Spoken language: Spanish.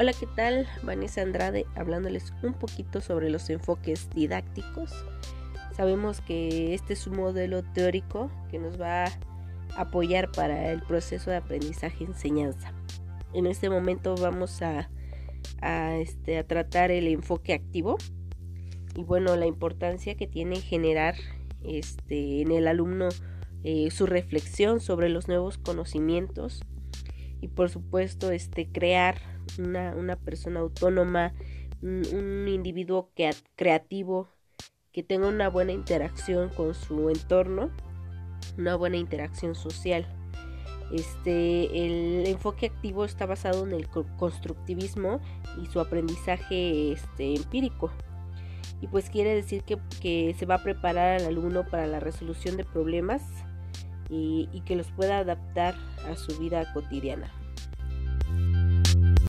Hola, ¿qué tal? Vanessa Andrade hablándoles un poquito sobre los enfoques didácticos. Sabemos que este es un modelo teórico que nos va a apoyar para el proceso de aprendizaje-enseñanza. En este momento vamos a, este, a tratar el enfoque activo y bueno, la importancia que tiene generar este, en el alumno eh, su reflexión sobre los nuevos conocimientos y por supuesto este, crear una, persona autónoma, un, individuo creativo que tenga una buena interacción con su entorno, una buena interacción social. Este, el enfoque activo está basado en el constructivismo y su aprendizaje este, empírico. Y pues quiere decir que, que se va a preparar al alumno para la resolución de problemas y, que los pueda adaptar a su vida cotidiana.